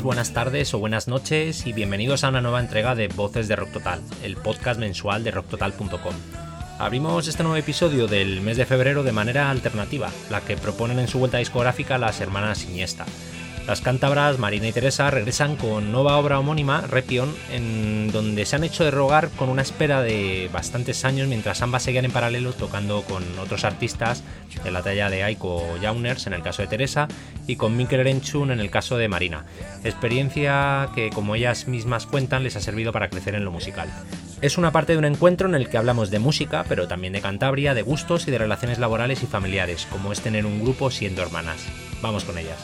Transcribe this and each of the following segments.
buenas tardes o buenas noches y bienvenidos a una nueva entrega de Voces de Rock Total, el podcast mensual de rocktotal.com. Abrimos este nuevo episodio del mes de febrero de manera alternativa, la que proponen en su vuelta discográfica las hermanas Iniesta. Las cántabras Marina y Teresa regresan con nueva obra homónima, Repion, en donde se han hecho de rogar con una espera de bastantes años mientras ambas seguían en paralelo tocando con otros artistas de la talla de Aiko Jauners en el caso de Teresa y con Mikkel Renchun en el caso de Marina. Experiencia que, como ellas mismas cuentan, les ha servido para crecer en lo musical. Es una parte de un encuentro en el que hablamos de música, pero también de Cantabria, de gustos y de relaciones laborales y familiares, como es tener un grupo siendo hermanas. Vamos con ellas.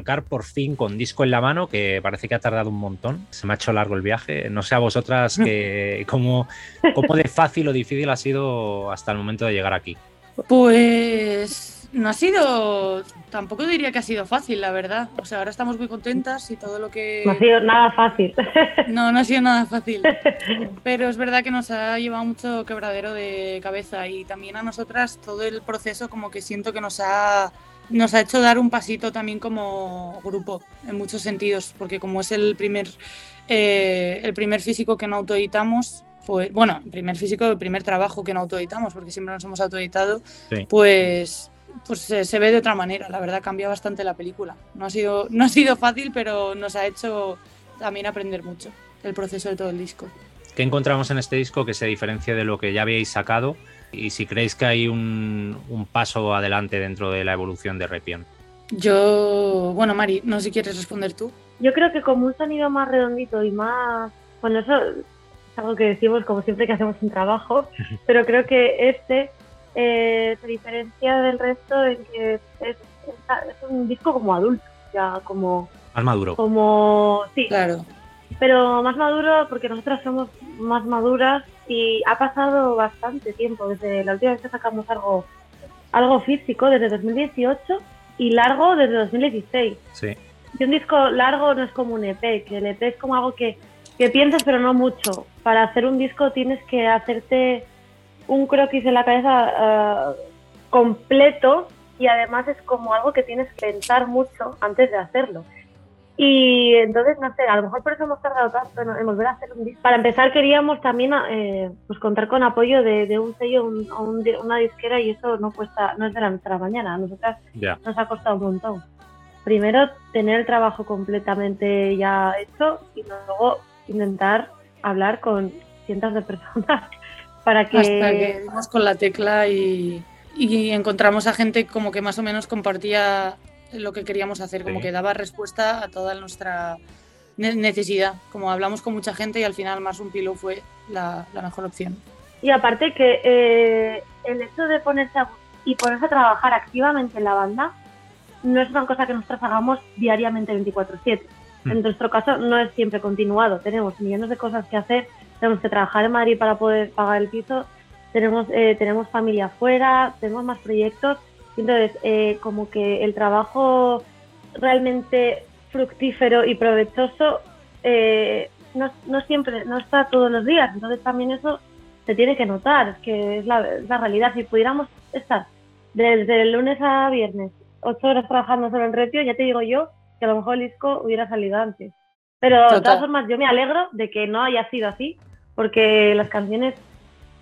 Arrancar por fin con disco en la mano, que parece que ha tardado un montón. Se me ha hecho largo el viaje. No sé a vosotras que, cómo, cómo de fácil o difícil ha sido hasta el momento de llegar aquí. Pues no ha sido, tampoco diría que ha sido fácil, la verdad. O sea, ahora estamos muy contentas y todo lo que... No ha sido nada fácil. No, no ha sido nada fácil. Pero es verdad que nos ha llevado mucho quebradero de cabeza y también a nosotras todo el proceso como que siento que nos ha nos ha hecho dar un pasito también como grupo, en muchos sentidos, porque como es el primer, eh, el primer físico que no autoeditamos, pues, bueno, el primer físico, el primer trabajo que no autoeditamos, porque siempre nos hemos autoeditado, pues, pues se, ve de otra manera. La verdad cambia bastante la película. No ha, sido, no ha sido fácil, pero nos ha hecho también aprender mucho el proceso de todo el disco. ¿Qué encontramos en este disco que se diferencia de lo que ya habíais sacado? Y si creéis que hay un, paso adelante dentro de la evolución de Repion. Yo, bueno, Mari, no sé si quieres responder tú. Yo creo que como un sonido más redondito y más, bueno, eso es algo que decimos como siempre que hacemos un trabajo, pero creo que este eh, se diferencia del resto en que es, es- es un disco como adulto, ya como, Más maduro. como sí, Claro. pero más maduro porque nosotras somos más maduras y ha pasado bastante tiempo desde la última vez que sacamos algo, algo físico, desde 2018 y largo desde 2016. Sí. Y un disco largo no es como un EP, que el EP es como algo que, que piensas pero no mucho. Para hacer un disco tienes que hacerte un croquis en la cabeza ah, completo y además es como algo que tienes que pensar mucho antes de hacerlo. Y entonces, no sé, a lo mejor por eso hemos tardado tanto en, volver a hacer un disco. Para empezar queríamos también eh, pues contar con apoyo de, de un sello, un- o un di- una disquera y eso no cuesta, no es de la noche a la mañana. A nosotras nos ha costado un montón. Primero, tener el trabajo completamente ya hecho y luego intentar hablar con cientos de personas para que... Hasta que dimos con la tecla y, y encontramos a gente como que más o menos compartía lo que queríamos hacer, como Sí. que daba respuesta a toda nuestra ne- necesidad. Como hablamos con mucha gente y al final Mars un Pilo fue la, la mejor opción. Y aparte que eh, el hecho de ponerse a, y ponerse a trabajar activamente en la banda no es una cosa que nosotros hagamos diariamente 24/7. Mm. En nuestro caso no es siempre continuado. Tenemos millones de cosas que hacer. Tenemos que trabajar en Madrid para poder pagar el piso. Tenemos, eh, tenemos familia afuera, tenemos más proyectos. Entonces, eh, como que el trabajo realmente fructífero y provechoso eh, no, no siempre, no está todos los días. Entonces también eso se tiene que notar, que es la, es la realidad. Si pudiéramos estar desde el lunes a viernes, ocho horas trabajando solo en Retio, ya te digo yo que a lo mejor el disco hubiera salido antes. Pero de Total. todas formas, yo me alegro de que no haya sido así, porque las canciones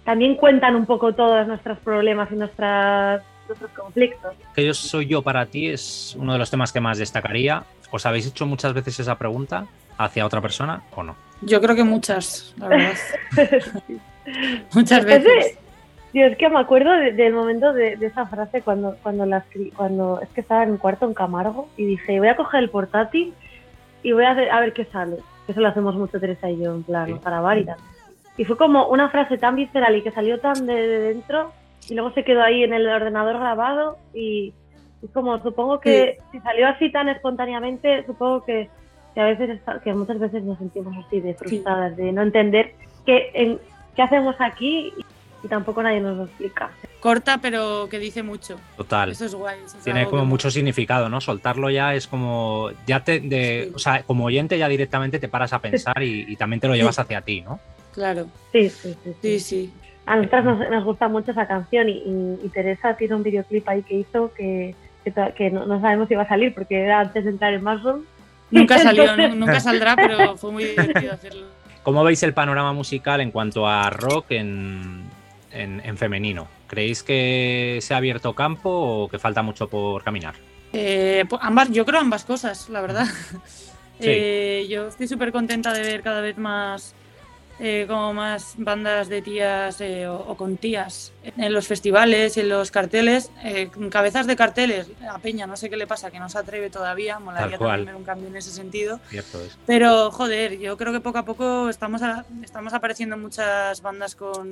también cuentan un poco todos nuestros problemas y nuestras, nuestros conflictos. Que yo soy yo para ti es uno de los temas que más destacaría. ¿Os habéis hecho muchas veces esa pregunta hacia otra persona o no? Yo creo que muchas, la verdad. muchas Es de- veces. Tío, es que me acuerdo de- del momento de, de esa frase cuando, cuando la cuando es que estaba en un cuarto en Camargo y dije, voy a coger el portátil y voy a, hacer- a ver qué sale. Eso lo hacemos mucho Teresa y yo, en plan, Sí. para tal. Y fue como una frase tan visceral y que salió tan de, de dentro y luego se quedó ahí en el ordenador grabado y es como, supongo que si salió así tan espontáneamente, supongo que, que a veces, está- que muchas veces nos sentimos así de frustradas, de no entender qué, en, qué hacemos aquí y, y tampoco nadie nos lo explica. Corta, pero que dice mucho. Total. Eso es guay. eso es Tiene como que- mucho significado, ¿no? Soltarlo ya es como. Ya te. De, Sí. O sea, como oyente ya directamente te paras a pensar y, y también te lo llevas hacia ti, ¿no? Claro, Sí, sí, sí. sí, sí. A nosotras nos, nos gusta mucho esa canción y, y- y Teresa tiene un videoclip ahí que hizo que, que, no, no sabemos si va a salir porque era antes de entrar en Mushroom. Nunca salió, Entonces- nu- nunca saldrá, pero fue muy divertido hacerlo. ¿Cómo veis el panorama musical en cuanto a rock en, en- en femenino? ¿Creéis que se ha abierto campo o que falta mucho por caminar? Eh, pues ambas, yo creo ambas cosas, la verdad. Sí. Eh, yo estoy súper contenta de ver cada vez más eh, como más bandas de tías eh, o, o con tías en los festivales y en los carteles, eh, cabezas de carteles. A Peña no sé qué le pasa, que no se atreve todavía, molaría también ver un cambio en ese sentido. Cierto es. Pero joder, yo creo que poco a poco estamos, a- estamos apareciendo muchas bandas con,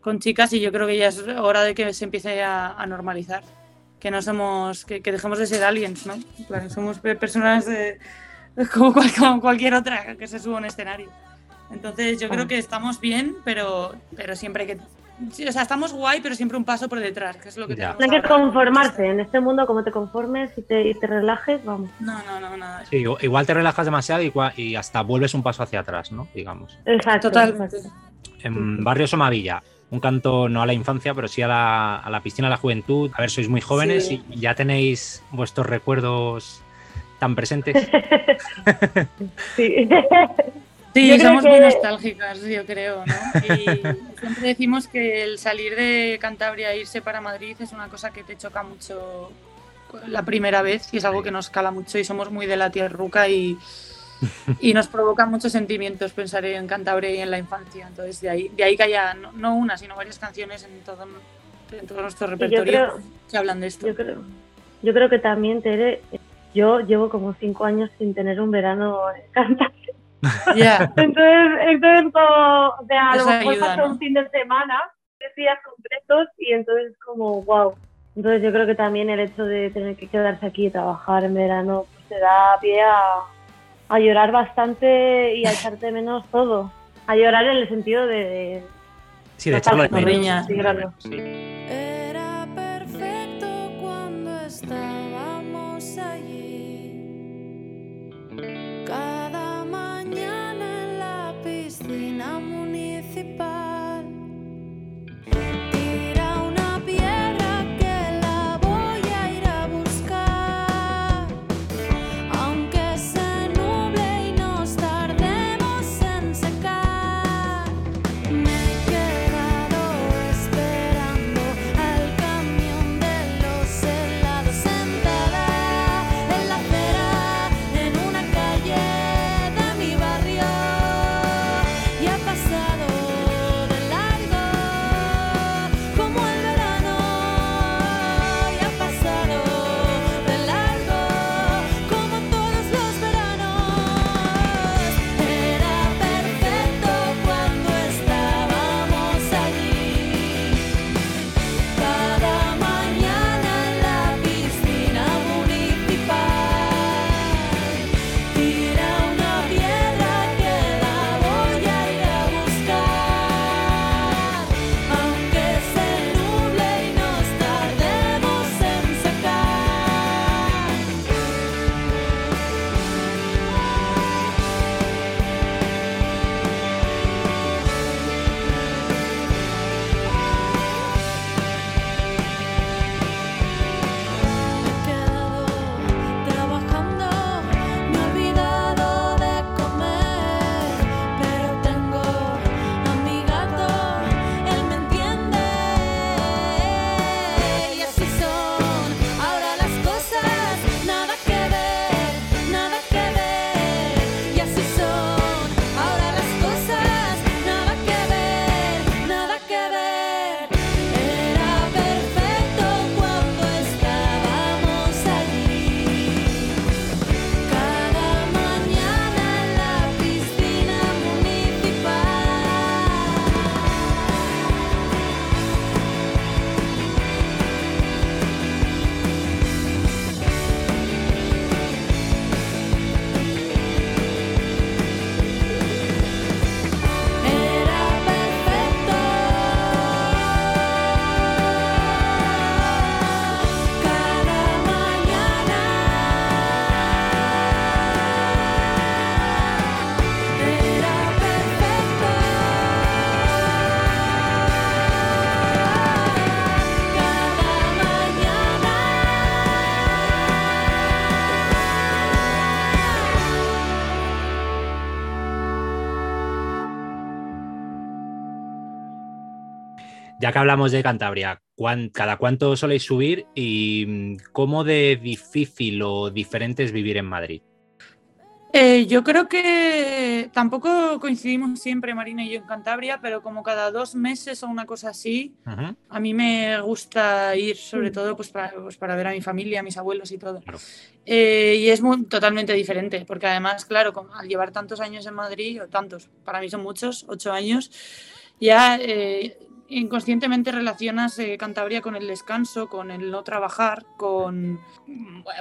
con chicas y yo creo que ya es hora de que se empiece a, a normalizar. Que no somos, que, que dejemos de ser aliens, ¿no? Plan, somos pe- personas de- como, cual- como cualquier otra que se suba a un escenario. Entonces yo creo que estamos bien, pero, pero siempre que... sí, o sea, estamos guay, pero siempre un paso por detrás, que es lo que Ya. tenemos No hay que conformarse en este mundo, como te conformes y te, y te relajes, vamos. No, no, no, nada. Sí, igual te relajas demasiado y, cua- y hasta vuelves un paso hacia atrás, ¿no? Digamos. Exacto. Totalmente. En Barrio Somavilla, un canto no a la infancia, pero sí a la, a la piscina de la juventud. A ver, sois muy jóvenes Sí. y ya tenéis vuestros recuerdos tan presentes. Sí. Sí, Yo somos muy nostálgicas, yo creo, ¿no? Y siempre decimos que el salir de Cantabria e irse para Madrid es una cosa que te choca mucho la primera vez y es algo que nos cala mucho y somos muy de la tierruca y, y nos provoca muchos sentimientos pensar en Cantabria y en la infancia. Entonces, de ahí, de ahí que haya no, no una, sino varias canciones en todo, en todo nuestro repertorio creo, que hablan de esto. yo creo, yo creo que también, Tere, yo llevo como cinco años sin tener un verano en Cantabria. Ya, Entonces, entonces como, o sea, a lo mejor ayuda, pasó ¿no? un fin de semana días completos y entonces como wow. Entonces yo creo que también el hecho de tener que quedarse aquí y trabajar en verano pues te da pie a, a llorar bastante y a echarte menos todo. A llorar en el sentido de... sí, de echarlo de menos. Sí, claro. Sí. Ya que hablamos de Cantabria, ¿cuán- ¿cada cuánto soléis subir y mm, cómo de difícil o diferente es vivir en Madrid? Eh, yo creo que tampoco coincidimos siempre, Marina y yo, en Cantabria, pero como cada dos meses o una cosa así, a mí me gusta ir, sobre Mm. todo pues para, pues para ver a mi familia, a mis abuelos y todo. Claro. Eh, y es muy, totalmente diferente, porque además, claro, con- al llevar tantos años en Madrid, o tantos, para mí son muchos, ocho años, ya eh, inconscientemente relacionas eh, Cantabria con el descanso, con el no trabajar, con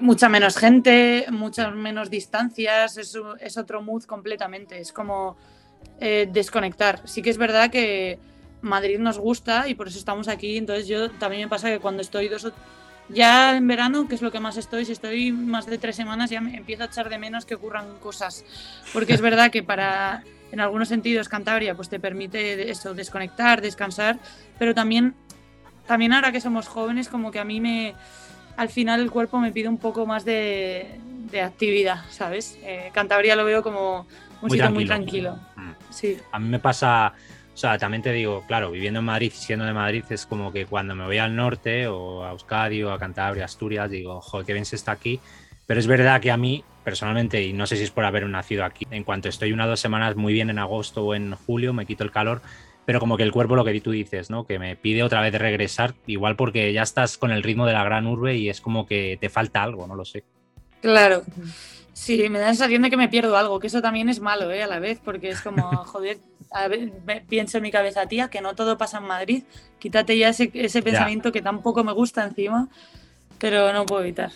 mucha menos gente, muchas menos distancias, es, es otro mood completamente, es como eh, desconectar. Sí que es verdad que Madrid nos gusta y por eso estamos aquí, entonces yo también me pasa que cuando estoy dos o ya en verano, que es lo que más estoy, si estoy más de tres semanas ya me empiezo a echar de menos que ocurran cosas, porque es verdad que para, en algunos sentidos, Cantabria pues te permite eso, desconectar, descansar, pero también, también ahora que somos jóvenes, como que a mí me, al final el cuerpo me pide un poco más de, de actividad, ¿sabes? Eh, Cantabria lo veo como un Muy sitio muy tranquilo. tranquilo. Mm. Sí. A mí me pasa, o sea, también te digo, claro, viviendo en Madrid, siendo de Madrid, es como que cuando me voy al norte o a Euskadi o a Cantabria, Asturias, digo, joder, qué bien se está aquí. Pero es verdad que a mí, personalmente, y no sé si es por haber nacido aquí, en cuanto estoy una o dos semanas muy bien en agosto o en julio, me quito el calor, pero como que el cuerpo, lo que tú dices, ¿no? Que me pide otra vez regresar, igual porque ya estás con el ritmo de la gran urbe y es como que te falta algo, no lo sé. Claro. Sí, me da la sensación de que me pierdo algo, que eso también es malo, ¿eh? A la vez, porque es como, joder, a ver, me- pienso en mi cabeza, tía, que no todo pasa en Madrid, quítate ya ese, ese pensamiento que tampoco me gusta encima, pero no puedo evitar.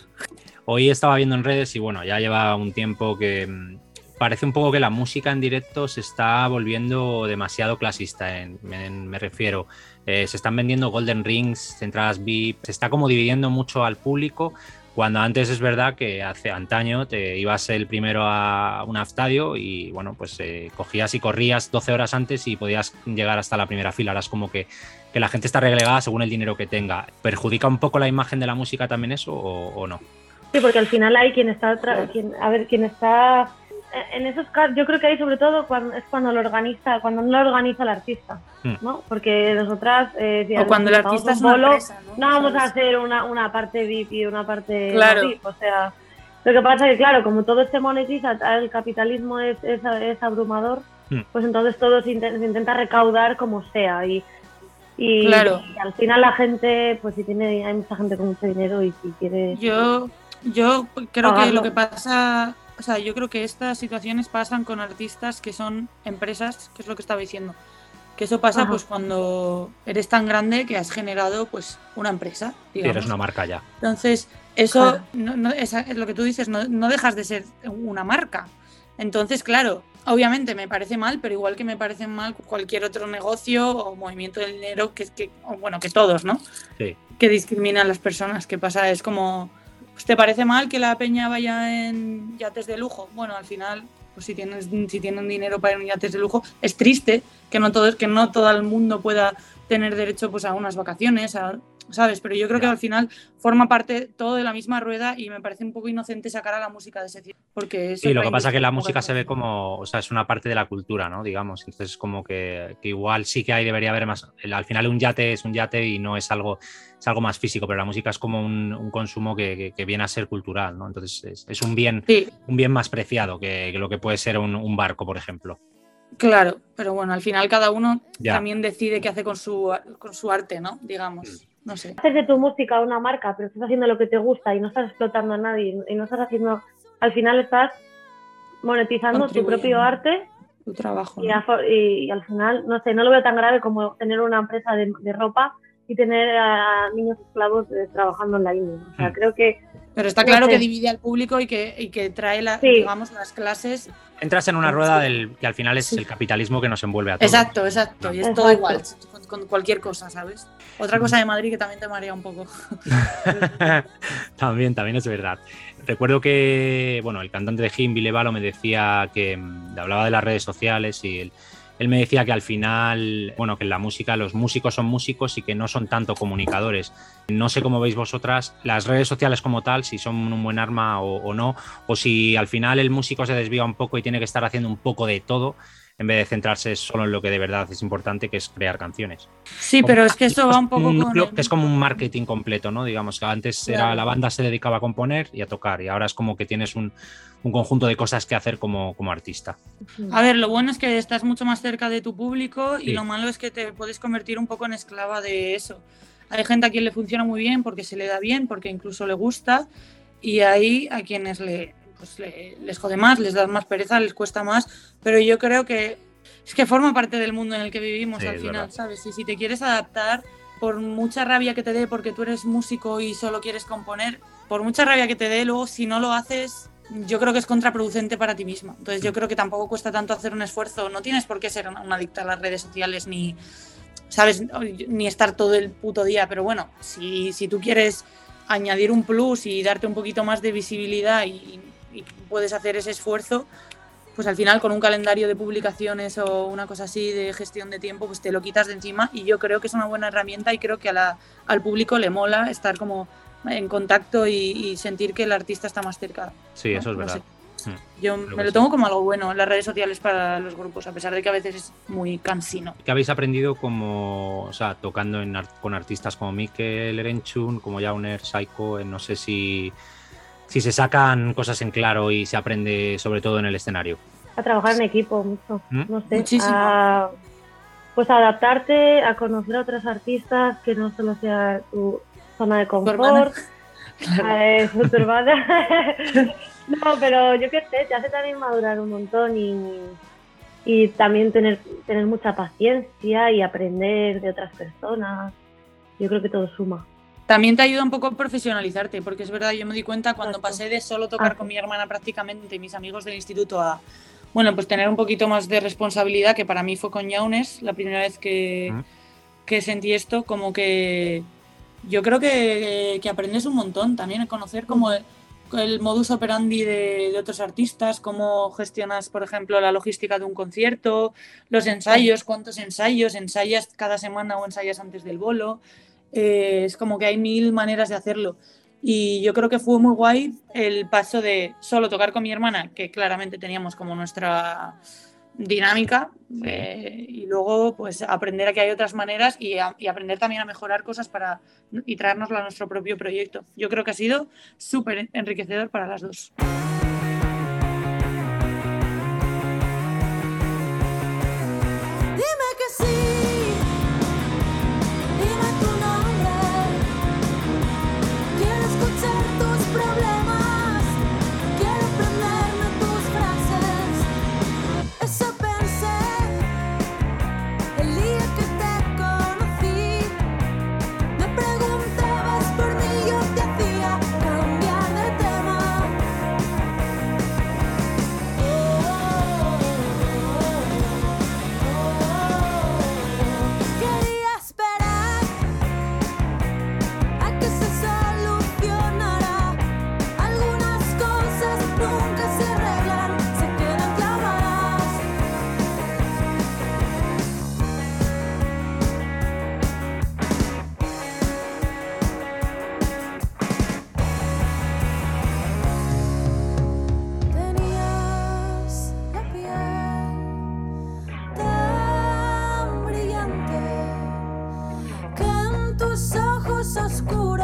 Hoy estaba viendo en redes y bueno, ya lleva un tiempo que mm, parece un poco que la música en directo se está volviendo demasiado clasista. en- me, me refiero, eh, se están vendiendo Golden Rings, entradas VIP, se está como dividiendo mucho al público. Cuando antes es verdad que hace antaño te ibas el primero a un estadio y bueno, pues eh, cogías y corrías 12 horas antes y podías llegar hasta la primera fila. Ahora es como que, que la gente está relegada según el dinero que tenga. ¿Perjudica un poco la imagen de la música también eso o- no? Sí, porque al final hay quien está, a ver, quien está en esos casos, yo creo que hay sobre todo cuando es cuando lo organiza, cuando no lo organiza el artista, Hmm. ¿no? Porque nosotras eh, si O cuando el artista es una bolo, empresa, ¿no? no vamos a ¿Sabes? hacer una, una parte VIP y una parte Claro. VIP, o sea, lo que pasa es que claro, como todo se monetiza, el capitalismo es, es, es abrumador, Hmm. pues entonces todo se, se intenta recaudar como sea y y, Claro. y al final la gente, pues si tiene, hay mucha gente con mucho dinero y si quiere Yo, yo creo que Pagarlo. lo que pasa, o sea, yo creo que estas situaciones pasan con artistas que son empresas, que es lo que estaba diciendo. Que eso pasa Ajá. pues cuando eres tan grande que has generado pues una empresa, digamos. eres una marca ya. Entonces, eso, Claro. no, es lo que tú dices, no, no dejas de ser una marca. Entonces, claro, obviamente me parece mal, pero igual que me parece mal cualquier otro negocio o movimiento del dinero, que, que o bueno, que todos, ¿no? Sí. Que discriminan a las personas. ¿Qué pasa? Es como, pues, ¿te parece mal que la peña vaya en yates de lujo? Bueno, al final, pues si tienes, si tienen dinero para ir en yates de lujo, es triste que no todo, que no todo el mundo pueda tener derecho pues a unas vacaciones, a- ¿sabes? Pero yo creo que al final forma parte todo de la misma rueda y me parece un poco inocente sacar a la música de ese cierre, porque eso Sí, lo que pasa es que la un poco música se ve como, o sea, es una parte de la cultura, ¿no? Digamos, entonces como que, que igual sí que hay, debería haber más, al final un yate es un yate y no es algo, es algo más físico, pero la música es como un, un consumo que, que- que viene a ser cultural, ¿no? Entonces es, es un bien, Sí, un bien más preciado que, que lo que puede ser un, un barco, por ejemplo. claro, pero bueno, al final cada uno Ya. también decide qué hace con su, con su arte, ¿no? Digamos, Mm. no sé. haces de tu música una marca, pero estás haciendo lo que te gusta y no estás explotando a nadie y no estás haciendo, al final estás monetizando tu propio arte Tu trabajo. y, ¿no? a- y- y al final, no sé, no lo veo tan grave como tener una empresa de, de ropa y tener a niños esclavos eh, trabajando en la India. O sea, Mm. creo que Pero está No claro sé. que divide al público y que, y que trae la, Sí. digamos, las clases. Entras en una rueda del que al final es Sí. el capitalismo que nos envuelve a todos. Exacto, exacto. Y es todo igual, con, con cualquier cosa, ¿sabes? Otra cosa de Madrid que también te marea un poco. también, también es verdad. Recuerdo que, bueno, el cantante de Jim, Vilevalo, me decía que mm, hablaba de las redes sociales y él, él me decía que al final, bueno, que en la música los músicos son músicos y que no son tanto comunicadores. No sé cómo veis vosotras las redes sociales como tal, si son un buen arma o, o no, o si al final el músico se desvía un poco y tiene que estar haciendo un poco de todo en vez de centrarse solo en lo que de verdad es importante, que es crear canciones. Sí, pero es que eso va un poco Un núcleo que es como un marketing completo, ¿no? Digamos que antes era la banda se dedicaba a componer y a tocar, y ahora es como que tienes un, un conjunto de cosas que hacer como, como artista. A ver, lo bueno es que estás mucho más cerca de tu público Sí. y lo malo es que te puedes convertir un poco en esclava de eso. Hay gente a quien le funciona muy bien porque se le da bien, porque incluso le gusta, y hay a quienes le, pues le- les jode más, les da más pereza, les cuesta más, pero yo creo que es que forma parte del mundo en el que vivimos Sí, al final, verdad. ¿sabes? Y si te quieres adaptar, por mucha rabia que te dé porque tú eres músico y solo quieres componer, por mucha rabia que te dé, luego si no lo haces, yo creo que es contraproducente para ti misma. Entonces yo creo que tampoco cuesta tanto hacer un esfuerzo. No tienes por qué ser una, una adicta a las redes sociales ni, ¿sabes? Ni estar todo el puto día. Pero bueno, si, si tú quieres añadir un plus y darte un poquito más de visibilidad y, y puedes hacer ese esfuerzo, pues al final con un calendario de publicaciones o una cosa así de gestión de tiempo, pues te lo quitas de encima y yo creo que es una buena herramienta y creo que a la- al público le mola estar como en contacto y, y sentir que el artista está más cerca. Sí, ¿no? eso es No verdad. sé. Mm. Yo me lo sí. tomo como algo bueno, las redes sociales para los grupos, a pesar de que a veces es muy cansino. ¿Qué habéis aprendido como, o sea, tocando en con artistas como Mikel Erenchun, como Jauner, Saiko? eh, No sé si, si se sacan cosas en claro y se aprende sobre todo en el escenario. a trabajar en equipo mucho, ¿Mm? no sé, Muchísimo. a, pues a adaptarte, a conocer a otros artistas que no solo sea tu zona de confort, Claro. a, eh, tu hermana. No, pero yo qué sé, te hace también madurar un montón y, y también tener, tener mucha paciencia y aprender de otras personas. Yo creo que todo suma. También te ayuda un poco a profesionalizarte, porque es verdad, yo me di cuenta cuando Exacto. pasé de solo tocar Ah. con mi hermana prácticamente y mis amigos del instituto a, bueno, pues tener un poquito más de responsabilidad, que para mí fue con Yaunes, la primera vez que, que sentí esto, como que yo creo que, que aprendes un montón también a conocer como el, el modus operandi de, de otros artistas, cómo gestionas, por ejemplo, la logística de un concierto, los ensayos, cuántos ensayos, ensayas cada semana o ensayas antes del bolo. Eh, es como que hay mil maneras de hacerlo. Y yo creo que fue muy guay el paso de solo tocar con mi hermana, que claramente teníamos como nuestra dinámica, eh, y luego pues aprender a que hay otras maneras y, a- y aprender también a mejorar cosas para y traérnoslo a nuestro propio proyecto. Yo creo que ha sido súper enriquecedor para las dos. oscuro.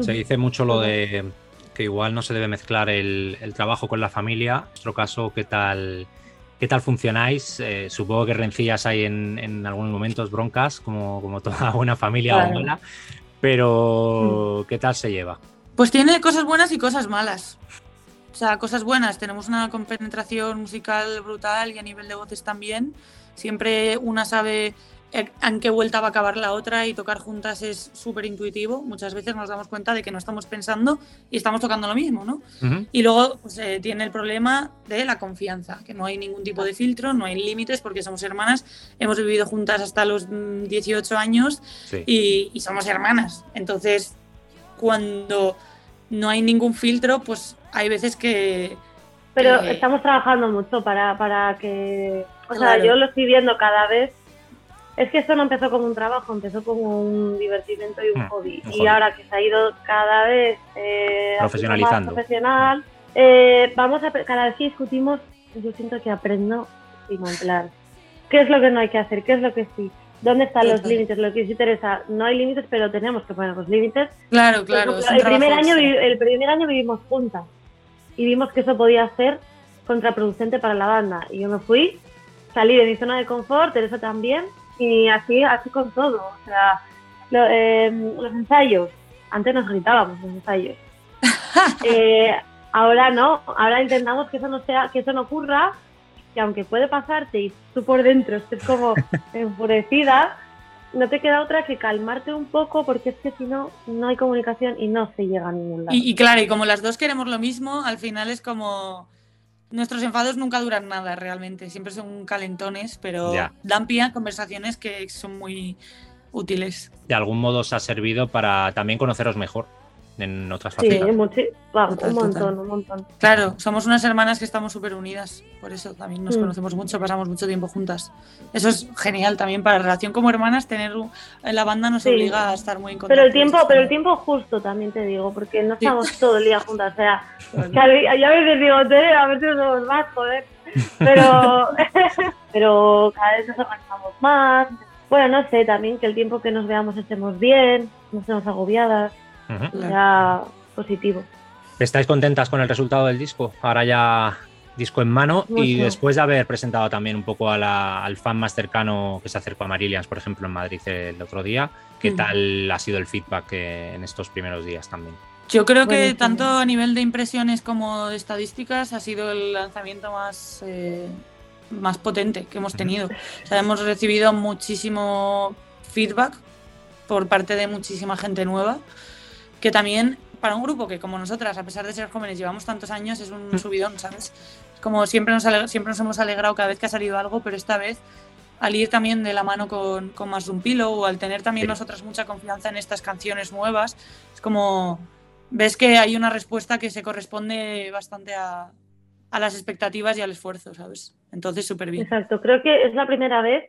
Se dice mucho lo de que igual no se debe mezclar el, el trabajo con la familia. En nuestro caso, ¿qué tal, qué tal funcionáis? Eh, supongo que rencillas hay en, en algunos momentos, broncas, como, como toda buena familia Claro. o mala. Pero, ¿qué tal se lleva? Pues tiene cosas buenas y cosas malas. O sea, cosas buenas, tenemos una compenetración musical brutal y a nivel de voces también. Siempre una sabe en qué vuelta va a acabar la otra y tocar juntas es súper intuitivo. Muchas veces nos damos cuenta de que no estamos pensando y estamos tocando lo mismo, ¿no? Ujú. Y luego pues, eh, tiene el problema de la confianza, que no hay ningún tipo de filtro, no hay límites porque somos hermanas, hemos vivido juntas hasta los mm, 18 años Sí. y, y somos hermanas. Entonces, cuando no hay ningún filtro, pues hay veces que... Pero que- estamos trabajando mucho para, para que... O sea, Claro. yo lo estoy viendo cada vez. Es que esto no empezó como un trabajo, empezó como un divertimento y un Mm, hobby. un Y hobby. ahora que se ha ido cada vez eh, haciendo más Profesionalizando. profesional, eh, vamos a... Cada vez que discutimos, yo siento que aprendo y plan, ¿qué es lo que no hay que hacer? ¿Qué es lo que sí? ¿Dónde están los límites? Lo que sí interesa, no hay límites, pero tenemos que poner los límites Claro, claro. ejemplo, es un el, primer año, el primer año vivimos juntas y vimos que eso podía ser contraproducente para la banda. Y yo me fui, salí de mi zona de confort, Teresa también, y así, así con todo. O sea, lo- eh, los ensayos, antes nos gritábamos los ensayos. Eh, ahora no, ahora intentamos que eso no sea, que eso no ocurra, que aunque puede pasarte y tú por dentro estés como enfurecida, no te queda otra que calmarte un poco porque es que si no, no hay comunicación y no se llega a ningún lado. Y, y claro, y como las dos queremos lo mismo, al final es como... Nuestros enfados nunca duran nada realmente, siempre son calentones, pero Ya. dan pie a conversaciones que son muy útiles. De algún modo os ha servido para también conoceros mejor en otras Sí, facetas. Total, un montón, un montón. Claro, somos unas hermanas que estamos súper unidas, por eso también nos Mm. conocemos mucho, pasamos mucho tiempo juntas. Eso es genial también para relación como hermanas, tener un- la banda nos Sí. obliga a estar muy en contacto. Pero el tiempo, pero el tiempo justo también te digo, porque no Sí. estamos todo el día juntas, o sea, que a veces digo, "Tere, a si nos vemos más, joder. Pero, pero cada vez nos organizamos más. Bueno, no sé, también que el tiempo que nos veamos estemos bien, no estemos agobiadas, Claro. ya positivo. ¿Estáis contentas con el resultado del disco? Ahora ya disco en mano y Mucho. después de haber presentado también un poco a la- al fan más cercano que se acercó a Marillions, por ejemplo, en Madrid el otro día, ¿qué Mm. tal ha sido el feedback en estos primeros días también? Yo creo que Buenísimo. tanto a nivel de impresiones como de estadísticas ha sido el lanzamiento más, eh, más potente que hemos tenido. O sea, hemos recibido muchísimo feedback por parte de muchísima gente nueva, que también para un grupo que como nosotras, a pesar de ser jóvenes, llevamos tantos años, es un subidón, ¿sabes? Es como siempre nos, siempre nos hemos alegrado cada vez que ha salido algo, pero esta vez al ir también de la mano con, con Más de un Pilo o al tener también Sí. nosotras mucha confianza en estas canciones nuevas, es como ves que hay una respuesta que se corresponde bastante a, a las expectativas y al esfuerzo, ¿sabes? Entonces, súper bien. Exacto, creo que es la primera vez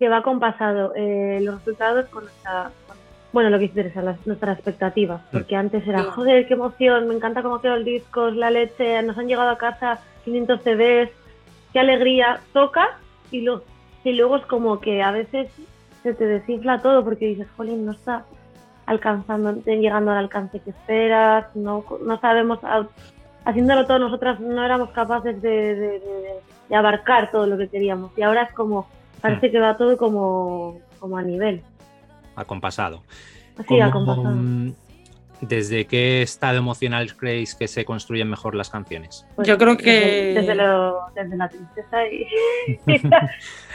que va compasado eh, los resultados con nuestra, bueno, lo que interesa, las, nuestras expectativas, porque antes era, joder, qué emoción, me encanta cómo quedó el disco, es la leche, nos han llegado a casa 500 CDs, qué alegría, tocas y, lo, y luego es como que a veces se te desinfla todo porque dices, jolín, no está alcanzando, llegando al alcance que esperas, no, no sabemos, haciéndolo todo nosotras no éramos capaces de, de- de- de abarcar todo lo que queríamos y ahora es como, parece que va todo como, como a nivel, Acompasado. así a ¿Cómo, compasado. mm, ¿Desde qué estado emocional creéis que se construyen mejor las canciones? Pues Yo creo que- Desde, lo- desde la tristeza y...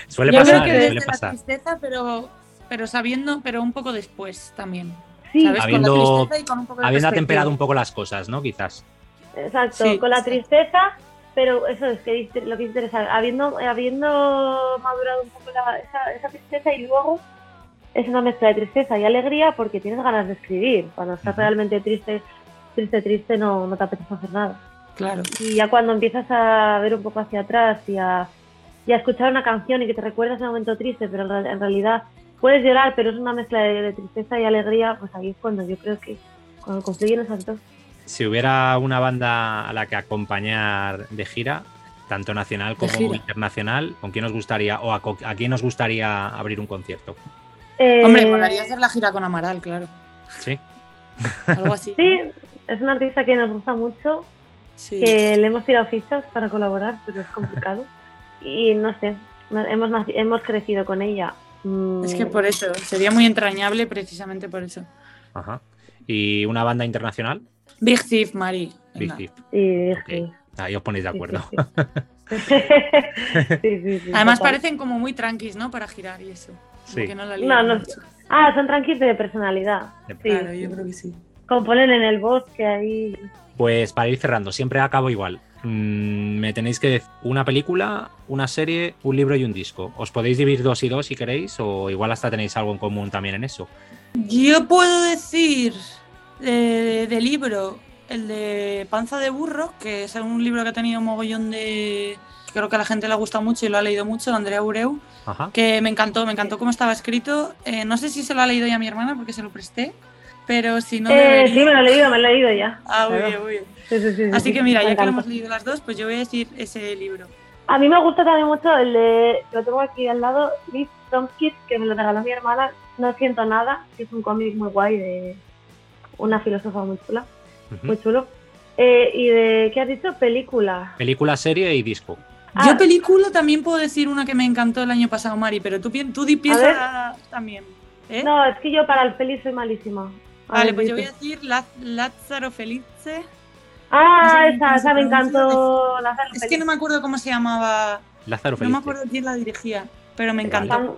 Suele Yo pasar, creo que eh, desde suele la tristeza, pero, pero sabiendo, pero un poco después también. sí, ¿Sabes? Habiendo- con la tristeza y con un poco de Habiendo atemperado un poco las cosas, ¿no? Quizás. exacto, Sí, con la sí. tristeza, pero eso es que lo que interesa, habiendo, habiendo madurado un poco la- esa, esa tristeza y luego es una mezcla de tristeza y alegría porque tienes ganas de escribir. Cuando estás realmente triste, triste, triste, no, no te apetece hacer nada. Claro. Y ya cuando empiezas a ver un poco hacia atrás y a, y a escuchar una canción y que te recuerdas ese momento triste, pero en, real- en realidad puedes llorar, pero es una mezcla de, de tristeza y alegría, pues ahí es cuando yo creo que cuando confluyen esas dos. Si hubiera una banda a la que acompañar de gira, tanto nacional como internacional, ¿con quién os gustaría o a, a quién os gustaría abrir un concierto? Eh, Hombre, molaría hacer la gira con Amaral, claro. Sí. Algo así. Sí, es una artista que nos gusta mucho, Sí. que le hemos tirado fichas para colaborar, pero es complicado. y no sé, hemos, hemos crecido con ella. Mm, Es que por eso, sería muy entrañable precisamente por eso. Ajá. ¿Y una banda internacional? Big Thief, Mari. Big. Thief. Sí. Ahí os ponéis de Sí, acuerdo. sí, sí. Sí, sí, sí, Además total. parecen como muy tranquis, ¿no? Para girar y eso. Como Sí. que no la No. Ah, son tranquilos de personalidad. De- Sí. Claro, yo creo que sí. Componen en el bosque ahí. Pues para ir cerrando, siempre acabo igual. Mm, me tenéis que decir una película, una serie, un libro y un disco. Os podéis dividir dos y dos si queréis, o igual hasta tenéis algo en común también en eso. Yo puedo decir Eh, de libro, el de Panza de Burro, que es un libro que ha tenido un mogollón de. creo que a la gente le gusta mucho y lo ha leído mucho, de Andrea Ureu, Ajá. que me encantó, me encantó cómo estaba escrito. Eh, no sé si se lo ha leído ya mi hermana porque se lo presté, pero si no. Eh, debería- sí, me lo he leído, me lo he leído ya. Ah, muy bien, muy bien. Sí, sí, sí, sí, Así sí, que mira, ya que lo hemos leído las dos, pues yo voy a decir ese libro. A mí me gusta también mucho el de, lo tengo aquí al lado, Liz Tomkins, que me lo regaló mi hermana, No siento nada, que es un cómic muy guay de una filósofa muy chula, Muy chulo. Eh, y de, ¿qué has dicho? Película. Película, serie y disco. Ah. Yo película también puedo decir una que me encantó el año pasado, Mari, pero tú, tú di piensa también. ¿eh? No, es que yo para el peli soy malísima. A vale, ver, pues yo voy a decir Laz- Lázaro Felice. Ah, no sé esa, esa me encantó. Lázaro Es que Feliz. no me acuerdo cómo se llamaba. Lázaro No Feliz. me acuerdo quién la dirigía, pero me encantó.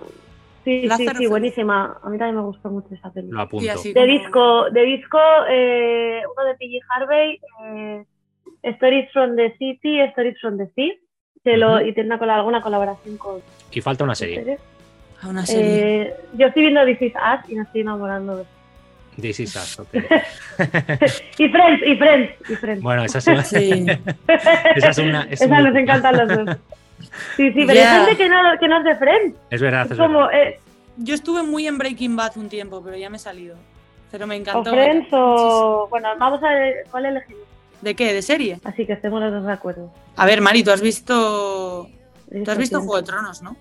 Sí, sí, Lázaro sí, Feliz. buenísima. A mí también me gustó mucho esa peli. Lo apunto. Y así De como- disco, de disco eh, uno de P.G. Harvey, eh, Stories from the City, Stories from the Sea, que lo- y tiene una, alguna colaboración con Y falta una serie. series. A una serie. Eh, yo estoy viendo This Is Us y me estoy enamorando de This is Us, ok. Y Friends, y Friends, y Friends. Bueno, esa es una. Sí. esa es una. es Esa nos encantan los dos. Sí, sí, pero Ya. hay gente que no, que no es de Friends. Es verdad, Es es como, verdad. eh, Yo estuve muy en Breaking Bad un tiempo, pero ya me he salido. Pero me o encantó. Friends muchísimo. o... Bueno, vamos a ver cuál elegimos. ¿De qué? ¿De serie? Así que estemos los dos de acuerdo. A ver, Mari, tú has visto. Tú has visto Friends. Juego de Tronos, ¿no?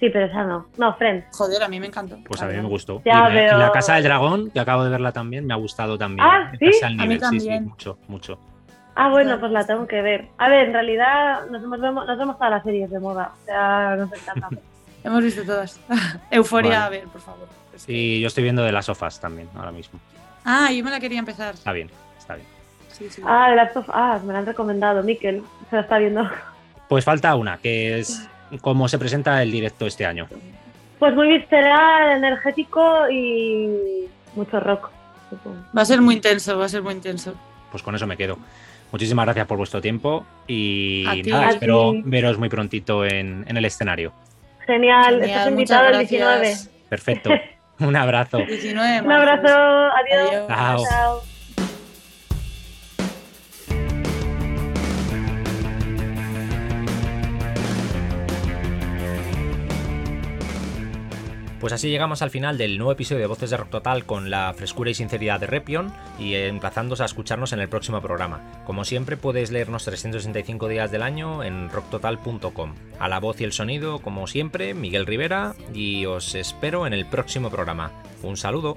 Sí, pero esa no. No, Friends. Joder, a mí me encantó. Pues a mí me gustó. Ya y, veo. La Casa del Dragón, que acabo de verla también, me ha gustado también. Ah, ¿sí? A mí nivel, sí, sí, también. mucho, mucho. Ah, bueno, pues la tengo que ver. A ver, en realidad nos vemos, nos vemos todas las series de moda. O sea, nos encanta. Hemos visto todas. Euforia, Vale. a ver, por favor. Y yo estoy viendo de las sofás también, ahora mismo. Ah, yo me la quería empezar. Está bien, está bien. Sí, sí. ah, The Last of Us, me la han recomendado. Miquel se la está viendo. Pues falta una, que es cómo se presenta el directo este año. Pues muy visceral, energético y mucho rock. supongo. Va a ser muy intenso, va a ser muy intenso. Pues con eso me quedo. Muchísimas gracias por vuestro tiempo y ti. nada, espero ti. veros muy prontito en, en el escenario. Genial, Genial, estás invitado el gracias. 19. Perfecto. Un abrazo. 19 Un abrazo, adiós. Adiós. Chao. Chao. Pues así llegamos al final del nuevo episodio de Voces de Rock Total con la frescura y sinceridad de Repion y emplazándos a escucharnos en el próximo programa. Como siempre puedes leernos 365 días del año en rocktotal.com. A la voz y el sonido, como siempre, Miguel Rivera y os espero en el próximo programa. Un saludo.